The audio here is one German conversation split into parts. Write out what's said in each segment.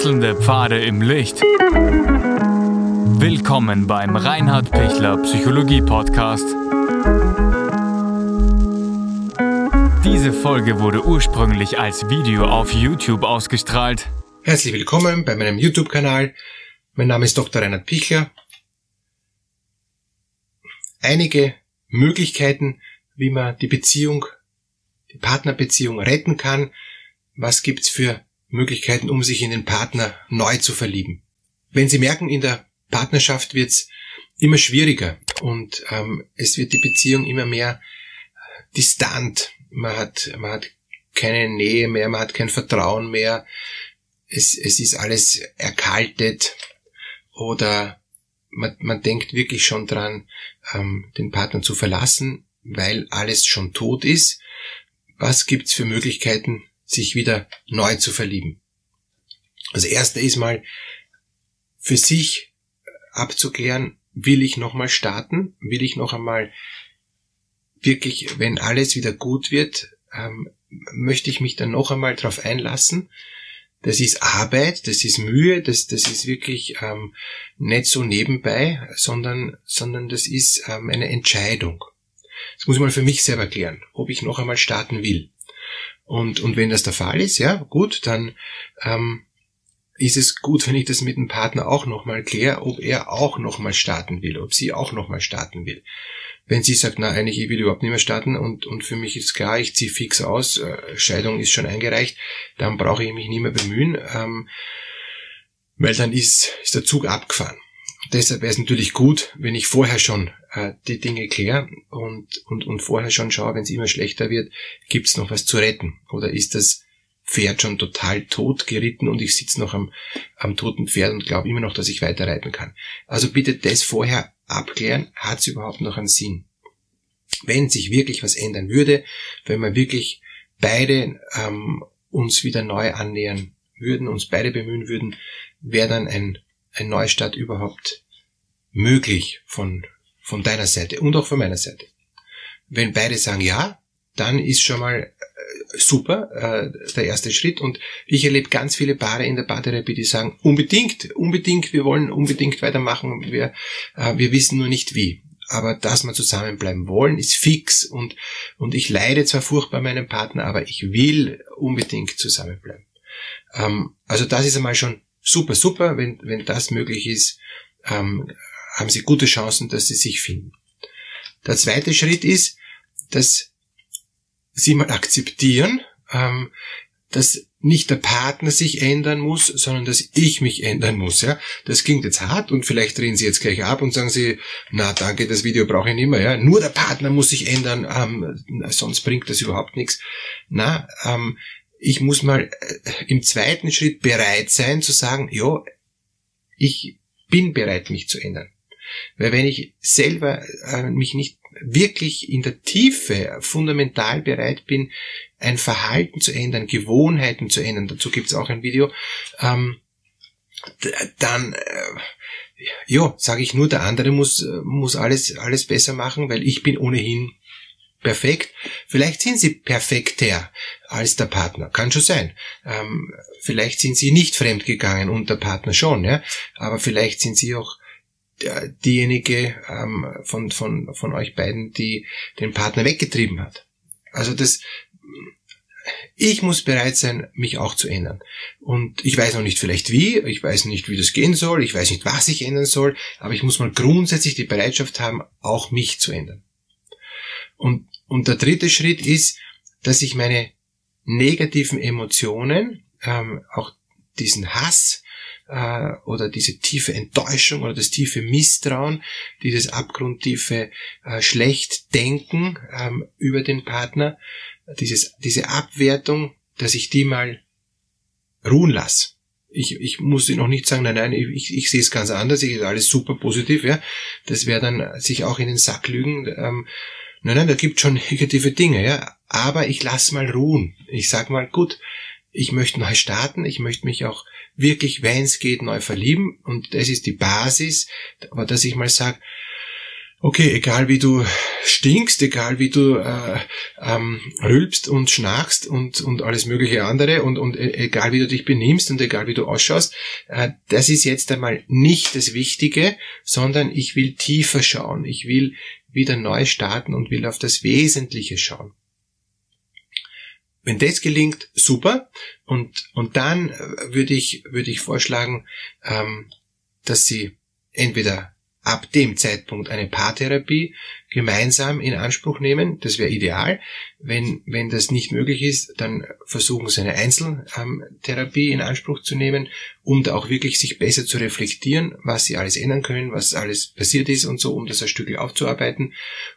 Wechselnde Pfade im Licht. Willkommen beim Reinhard Pichler Psychologie Podcast. Diese Folge wurde ursprünglich als Video auf YouTube ausgestrahlt. Herzlich willkommen bei meinem YouTube-Kanal. Mein Name ist Dr. Reinhard Pichler. Einige Möglichkeiten, wie man die Beziehung, die Partnerbeziehung retten kann. Was gibt's für Möglichkeiten, um sich in den Partner neu zu verlieben? Wenn Sie merken, in der Partnerschaft wird's immer schwieriger und ähm, es wird die Beziehung immer mehr distant. Man hat, man hat keine Nähe mehr, man hat kein Vertrauen mehr. Es, es ist alles erkaltet oder man, man denkt wirklich schon dran, ähm, den Partner zu verlassen, weil alles schon tot ist. Was gibt's für Möglichkeiten, sich wieder neu zu verlieben? Also erste ist mal für sich abzuklären, will ich nochmal starten? Will ich noch einmal wirklich, wenn alles wieder gut wird, ähm, möchte ich mich dann noch einmal darauf einlassen? das ist Arbeit, das ist Mühe, das, das ist wirklich ähm, nicht so nebenbei, sondern, sondern das ist ähm, eine Entscheidung. Das muss ich mal für mich selber klären, ob ich noch einmal starten will. Und, und wenn das der Fall ist, ja, gut, dann ähm, ist es gut, wenn ich das mit dem Partner auch nochmal kläre, ob er auch nochmal starten will, ob sie auch nochmal starten will. Wenn sie sagt, na eigentlich, ich will überhaupt nicht mehr starten und, und für mich ist klar, ich ziehe fix aus, äh, Scheidung ist schon eingereicht, dann brauche ich mich nicht mehr bemühen, ähm, weil dann ist, ist der Zug abgefahren. Deshalb wäre es natürlich gut, wenn ich vorher schon äh, die Dinge kläre und, und, und vorher schon schaue, wenn es immer schlechter wird, gibt es noch was zu retten? Oder ist das Pferd schon total tot geritten und ich sitze noch am, am toten Pferd und glaube immer noch, dass ich weiter reiten kann. Also bitte das vorher abklären, hat es überhaupt noch einen Sinn? Wenn sich wirklich was ändern würde, wenn wir wirklich beide ähm, uns wieder neu annähern würden, uns beide bemühen würden, wäre dann ein, ein Neustart überhaupt möglich von, von deiner Seite und auch von meiner Seite. Wenn beide sagen ja, dann ist schon mal äh, super äh, der erste Schritt und ich erlebe ganz viele Paare in der Paartherapie, die sagen unbedingt, unbedingt, wir wollen unbedingt weitermachen, wir, äh, wir wissen nur nicht wie. Aber dass wir zusammenbleiben wollen, ist fix und, und ich leide zwar furchtbar meinem Partner, aber ich will unbedingt zusammenbleiben. Ähm, also das ist einmal schon super, super, wenn, wenn das möglich ist, ähm, haben Sie gute Chancen, dass Sie sich finden. Der zweite Schritt ist, dass sie mal akzeptieren, ähm, dass nicht der Partner sich ändern muss, sondern dass ich mich ändern muss. Ja, das klingt jetzt hart und vielleicht drehen Sie jetzt gleich ab und sagen Sie, na danke, das Video brauche ich nicht mehr. Ja, nur der Partner muss sich ändern, ähm, sonst bringt das überhaupt nichts. Na, ähm, ich muss mal äh, im zweiten Schritt bereit sein zu sagen, ja, ich bin bereit, mich zu ändern. Weil wenn ich selber äh, mich nicht wirklich in der Tiefe fundamental bereit bin, ein Verhalten zu ändern, Gewohnheiten zu ändern, dazu gibt's auch ein Video, ähm, dann äh, ja, sage ich nur, der andere muss, muss alles, alles besser machen, weil ich bin ohnehin perfekt. Vielleicht sind sie perfekter als der Partner. Kann schon sein. Ähm, vielleicht sind sie nicht fremdgegangen und der Partner schon, ja. Aber vielleicht sind sie auch diejenige ähm, von, von, von euch beiden, die den Partner weggetrieben hat. Also das, ich muss bereit sein, mich auch zu ändern. Und ich weiß noch nicht vielleicht wie, ich weiß nicht, wie das gehen soll, ich weiß nicht, was ich ändern soll, aber ich muss mal grundsätzlich die Bereitschaft haben, auch mich zu ändern. Und, und der dritte Schritt ist, dass ich meine negativen Emotionen, ähm, auch diesen Hass, äh, oder diese tiefe Enttäuschung oder das tiefe Misstrauen, dieses abgrundtiefe äh, Schlechtdenken ähm, über den Partner, dieses, diese Abwertung, dass ich die mal ruhen lasse. Ich, ich muss noch nicht sagen, nein, nein, ich, ich sehe es ganz anders, ich ist alles super positiv, ja. Das wäre dann sich auch in den Sack lügen. Ähm, nein, nein, da gibt schon negative Dinge, ja. Aber ich lass mal ruhen. Ich sag mal, gut, ich möchte neu starten, ich möchte mich auch wirklich, wenn es geht, neu verlieben. Und das ist die Basis, aber dass ich mal sage, okay, egal wie du stinkst, egal wie du äh, ähm, rülpst und schnarchst und, und alles mögliche andere und, und e, egal wie du dich benimmst und egal wie du ausschaust, äh, das ist jetzt einmal nicht das Wichtige, sondern ich will tiefer schauen. Ich will wieder neu starten und will auf das Wesentliche schauen. Wenn das gelingt, super. Und, und dann äh, würde ich, würde ich vorschlagen, ähm, dass Sie entweder ab dem Zeitpunkt eine Paartherapie gemeinsam in Anspruch nehmen. Das wäre ideal. Wenn, wenn das nicht möglich ist, dann versuchen sie eine Einzeltherapie in Anspruch zu nehmen, um da auch wirklich sich besser zu reflektieren, was sie alles ändern können, was alles passiert ist und so, um das ein Stück aufzuarbeiten.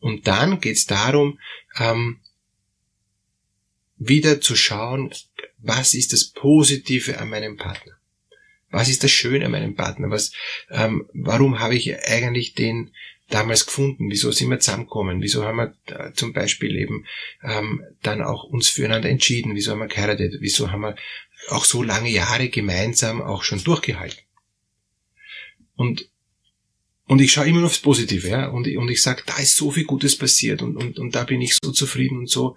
Und dann geht es darum, ähm, wieder zu schauen, was ist das Positive an meinem Partner. Was ist das Schöne an meinem Partner? Was, ähm, warum habe ich eigentlich den damals gefunden? Wieso sind wir zusammengekommen? Wieso haben wir äh, zum Beispiel eben ähm, dann auch uns füreinander entschieden? Wieso haben wir geheiratet? Wieso haben wir auch so lange Jahre gemeinsam auch schon durchgehalten? Und und ich schaue immer nur aufs Positive, ja, und, und ich sage, da ist so viel Gutes passiert und, und, und da bin ich so zufrieden und so,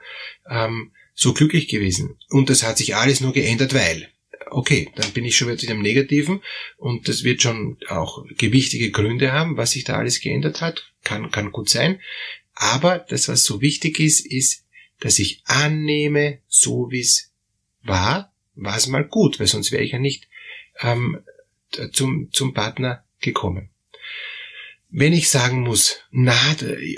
ähm, so glücklich gewesen. Und das hat sich alles nur geändert, weil okay, dann bin ich schon wieder in einem Negativen und das wird schon auch gewichtige Gründe haben, was sich da alles geändert hat. Kann, kann gut sein. Aber das, was so wichtig ist, ist, dass ich annehme, so wie es war, war es mal gut, weil sonst wäre ich ja nicht ähm, zum, zum Partner gekommen. Wenn ich sagen muss, na,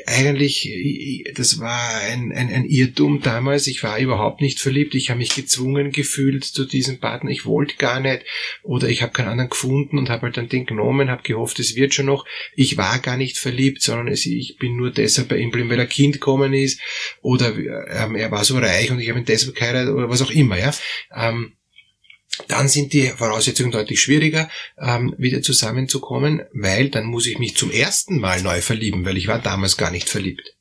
eigentlich, das war ein, ein, ein Irrtum damals, ich war überhaupt nicht verliebt, ich habe mich gezwungen gefühlt zu diesem Partner, ich wollte gar nicht, oder ich habe keinen anderen gefunden und habe halt dann den genommen, habe gehofft, es wird schon noch, ich war gar nicht verliebt, sondern es, ich bin nur deshalb bei ihm, weil er Kind gekommen ist, oder ähm, er war so reich und ich habe ihn deshalb geheiratet, oder was auch immer, ja. Ähm, dann sind die Voraussetzungen deutlich schwieriger, ähm, wieder zusammenzukommen, weil dann muss ich mich zum ersten Mal neu verlieben, weil ich war damals gar nicht verliebt.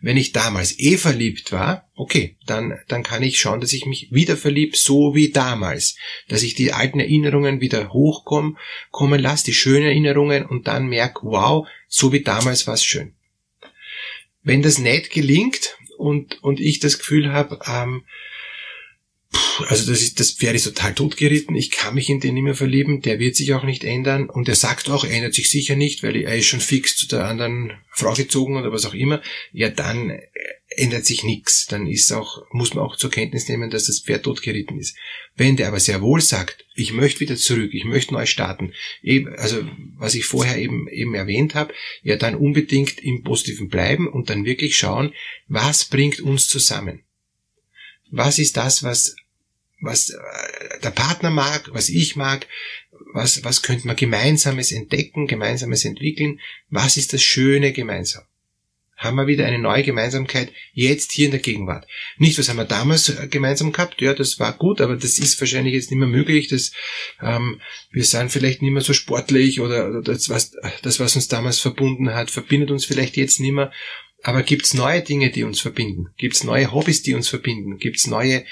Wenn ich damals eh verliebt war, okay, dann, dann kann ich schauen, dass ich mich wieder verlieb, so wie damals. Dass ich die alten Erinnerungen wieder hochkommen kommen lasse, die schönen Erinnerungen und dann merke, wow, so wie damals war es schön. Wenn das nicht gelingt und, und ich das Gefühl habe, ähm, also das ist, das Pferd ist total totgeritten, ich kann mich in den nicht mehr verlieben, der wird sich auch nicht ändern. Und er sagt auch, er ändert sich sicher nicht, weil er ist schon fix zu der anderen Frau gezogen oder was auch immer, ja dann äh, ändert sich nichts, dann ist auch, muss man auch zur Kenntnis nehmen, dass das Pferd totgeritten ist. Wenn der aber sehr wohl sagt, ich möchte wieder zurück, ich möchte neu starten, also was ich vorher eben, eben erwähnt habe, ja dann unbedingt im Positiven bleiben und dann wirklich schauen, was bringt uns zusammen? Was ist das, was, was äh, der Partner mag, was ich mag, was, was könnte man gemeinsames entdecken, gemeinsames entwickeln, was ist das Schöne gemeinsam. Haben wir wieder eine neue Gemeinsamkeit jetzt hier in der Gegenwart. Nicht, was haben wir damals äh, gemeinsam gehabt, ja, das war gut, aber das ist wahrscheinlich jetzt nicht mehr möglich. Das, ähm, wir sind vielleicht nicht mehr so sportlich oder, oder das, was, das, was uns damals verbunden hat, verbindet uns vielleicht jetzt nicht mehr. Aber gibt's neue Dinge, die uns verbinden? Gibt's neue Hobbys, die uns verbinden? Gibt's neue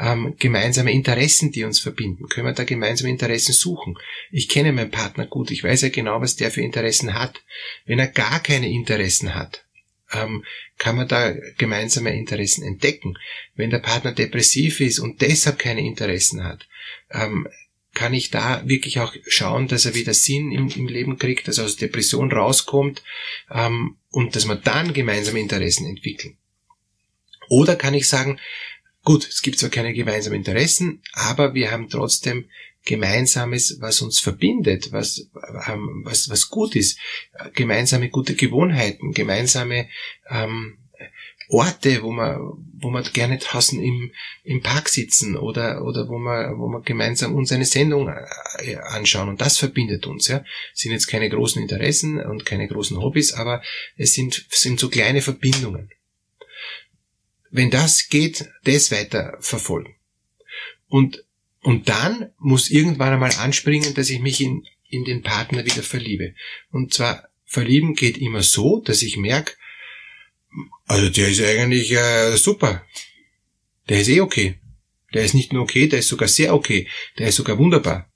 ähm, gemeinsame Interessen, die uns verbinden? Können wir da gemeinsame Interessen suchen? Ich kenne meinen Partner gut, ich weiß ja genau, was der für Interessen hat. Wenn er gar keine Interessen hat, ähm, kann man da gemeinsame Interessen entdecken. Wenn der Partner depressiv ist und deshalb keine Interessen hat, ähm, kann ich da wirklich auch schauen, dass er wieder Sinn im, im Leben kriegt, dass er aus Depression rauskommt ähm, und dass wir dann gemeinsame Interessen entwickeln. Oder kann ich sagen, gut, es gibt zwar keine gemeinsamen Interessen, aber wir haben trotzdem Gemeinsames, was uns verbindet, was, ähm, was, was gut ist, gemeinsame gute Gewohnheiten, gemeinsame ähm, Orte, wo man, wo man gerne draußen im, im Park sitzen oder, oder wo man, wo man gemeinsam uns eine Sendung äh, anschauen und das verbindet uns, ja. Es sind jetzt keine großen Interessen und keine großen Hobbys, aber es sind, sind so kleine Verbindungen. Wenn das geht, das weiter verfolgen. Und, und dann muss irgendwann einmal anspringen, dass ich mich in, in den Partner wieder verliebe. Und zwar verlieben geht immer so, dass ich merke, also der ist eigentlich äh, super. Der ist eh okay. Der ist nicht nur okay, der ist sogar sehr okay. Der ist sogar wunderbar.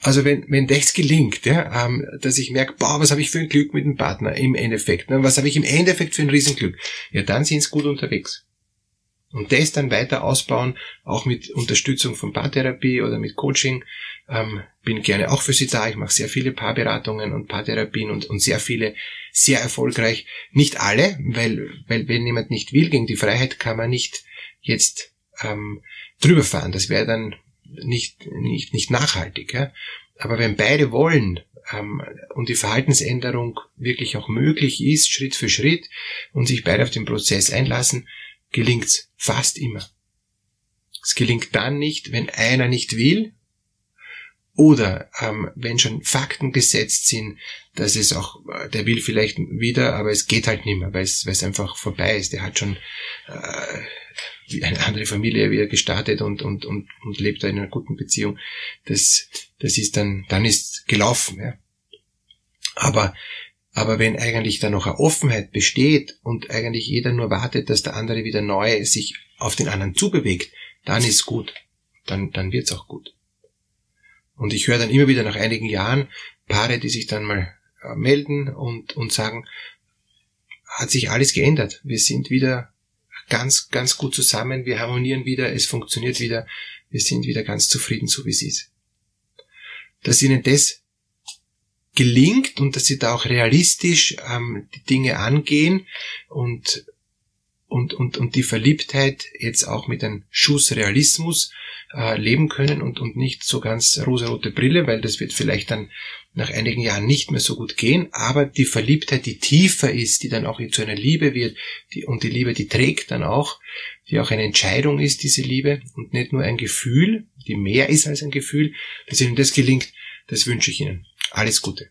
Also wenn, wenn das gelingt, ja, ähm, dass ich merke, boah, was habe ich für ein Glück mit dem Partner im Endeffekt, ne? was habe ich im Endeffekt für ein Riesenglück, ja, dann sind sie gut unterwegs. Und das dann weiter ausbauen, auch mit Unterstützung von Paartherapie oder mit Coaching, ähm, bin gerne auch für sie da. Ich mache sehr viele Paarberatungen und Paartherapien und, und sehr viele sehr erfolgreich. Nicht alle, weil, weil wenn jemand nicht will, gegen die Freiheit kann man nicht jetzt ähm, drüber fahren. Das wäre dann nicht, nicht, nicht nachhaltig. Ja? Aber wenn beide wollen ähm, und die Verhaltensänderung wirklich auch möglich ist, Schritt für Schritt, und sich beide auf den Prozess einlassen, gelingt's fast immer. Es gelingt dann nicht, wenn einer nicht will oder ähm, wenn schon Fakten gesetzt sind, dass es auch, äh, der will vielleicht wieder, aber es geht halt nicht mehr, weil es, weil es einfach vorbei ist. Der hat schon äh, eine andere Familie wieder gestartet und, und, und, und lebt da in einer guten Beziehung. Das, das ist dann, dann ist gelaufen. Ja. Aber, aber wenn eigentlich da noch eine Offenheit besteht und eigentlich jeder nur wartet, dass der andere wieder neu sich auf den anderen zubewegt, dann ist gut. Dann, dann wird's auch gut. Und ich höre dann immer wieder nach einigen Jahren Paare, die sich dann mal äh, melden und, und sagen, hat sich alles geändert. Wir sind wieder ganz, ganz gut zusammen, wir harmonieren wieder, es funktioniert wieder, wir sind wieder ganz zufrieden, so wie es ist. Dass ihnen das gelingt und dass sie da auch realistisch ähm, die Dinge angehen und, und, und, und die Verliebtheit jetzt auch mit einem Schuss Realismus äh, leben können und, und nicht so ganz rosarote Brille, weil das wird vielleicht dann nach einigen Jahren nicht mehr so gut gehen, aber die Verliebtheit, die tiefer ist, die dann auch zu einer Liebe wird, die, und die Liebe, die trägt dann auch, die auch eine Entscheidung ist, diese Liebe, und nicht nur ein Gefühl, die mehr ist als ein Gefühl, dass Ihnen das gelingt, das wünsche ich Ihnen. Alles Gute.